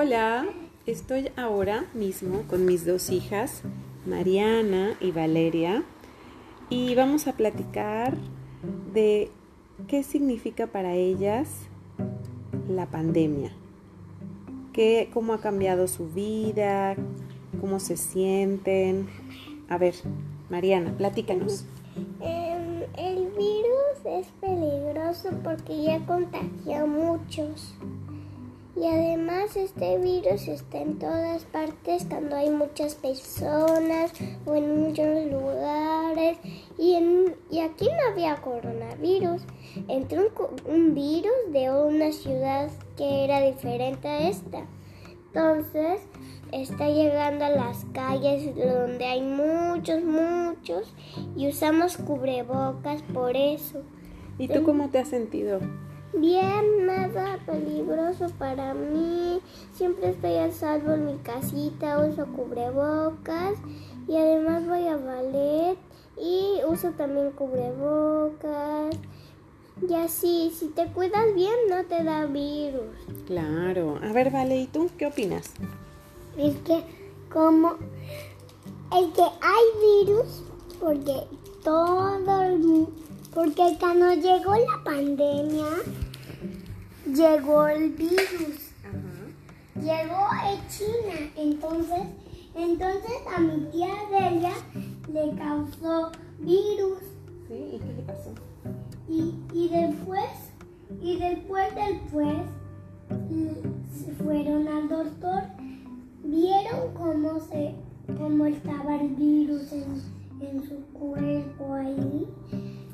Hola, estoy ahora mismo con mis dos hijas, Mariana y Valeria, y vamos a platicar de qué significa para ellas la pandemia, qué, cómo ha cambiado su vida, cómo se sienten. A ver, Mariana, platícanos. Em, el virus es peligroso porque ya contagia a muchos. Y además este virus está en todas partes cuando hay muchas personas o en muchos lugares. Y, en, y aquí no había coronavirus. Entró un, un virus de una ciudad que era diferente a esta. Entonces está llegando a las calles donde hay muchos, muchos y usamos cubrebocas por eso. ¿Y tú cómo te has sentido? Bien, nada peligroso para mí. Siempre estoy a salvo en mi casita, uso cubrebocas y además voy a ballet y uso también cubrebocas. Y así, si te cuidas bien, no te da virus. Claro. A ver, Vale, ¿y tú qué opinas? Es que como el que hay virus, porque todo el porque cuando llegó la pandemia, llegó el virus. Llegó en China, entonces, entonces a mi tía Delia le causó virus Sí, ¿y qué le pasó? y, y después, y después después se fueron al doctor, vieron cómo se, cómo estaba el virus en, en su cuerpo ahí.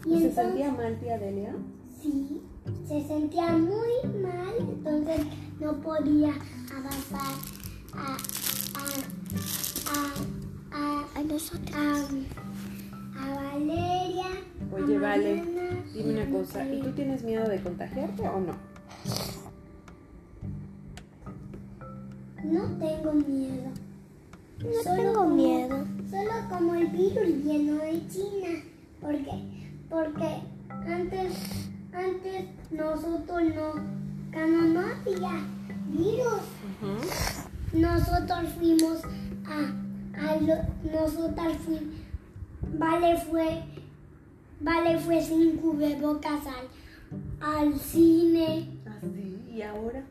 Y ¿Se entonces, sentía mal, tía Delia? sí, se sentía muy mal, entonces no podía avanzar a, a, a, a, a nosotros. A, a Valeria. a Oye, Vale, Mariana, dime una cosa, ¿y tú tienes miedo de contagiarte o no? No tengo miedo. No tengo miedo. Solo como el virus vino de China. Porque, porque antes, antes nosotros no, no había virus, nosotros fuimos a, a lo- nosotras fuimos, Vale fue, Vale fue sin cubrebocas al, al cine. Así, ¿y ahora?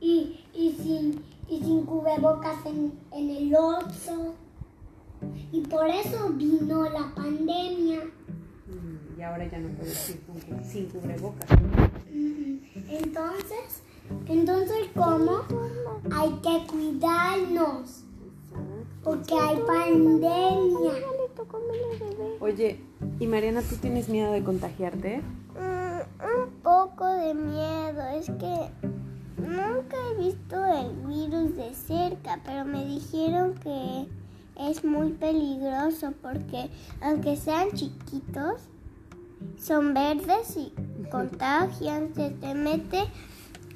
y, y sin, y sin cubrebocas en, en el Oxxo. Y por eso vino la ahora ya no puedes ir sin cubrebocas. Entonces, entonces ¿cómo? Hay que cuidarnos. Porque hay pandemia. Oye, ¿y Mariana, tú tienes miedo de contagiarte? Mm, un poco de miedo. Es que nunca he visto el virus de cerca, pero me dijeron que es muy peligroso porque aunque sean chiquitos, son verdes y contagian, se te mete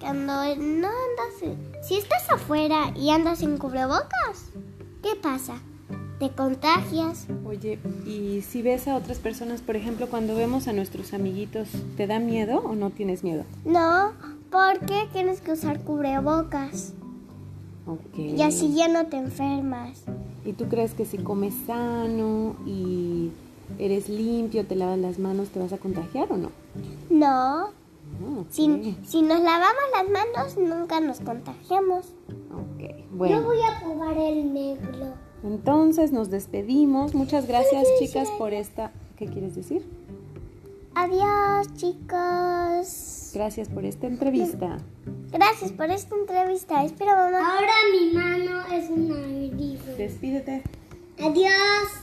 cuando no andas... en- Si estás afuera y andas sin cubrebocas, ¿qué pasa? Te contagias. Oye, ¿y si ves a otras personas, por ejemplo, cuando vemos a nuestros amiguitos, ¿te da miedo o no tienes miedo? No, porque tienes que usar cubrebocas. Ok. Y así ya no te enfermas. ¿Y tú crees que si comes sano y eres limpio, te lavas las manos, te vas a contagiar o no? No, ok. si, si nos lavamos las manos nunca nos contagiamos. Ok, Yo bueno. voy a probar el negro. Entonces nos despedimos. Muchas gracias, chicas, por esta... ¿Qué quieres decir? Adiós chicos. Gracias por esta entrevista. Gracias por esta entrevista. Espero mamá. Ahora mi mano es una grifo. Despídete. Adiós.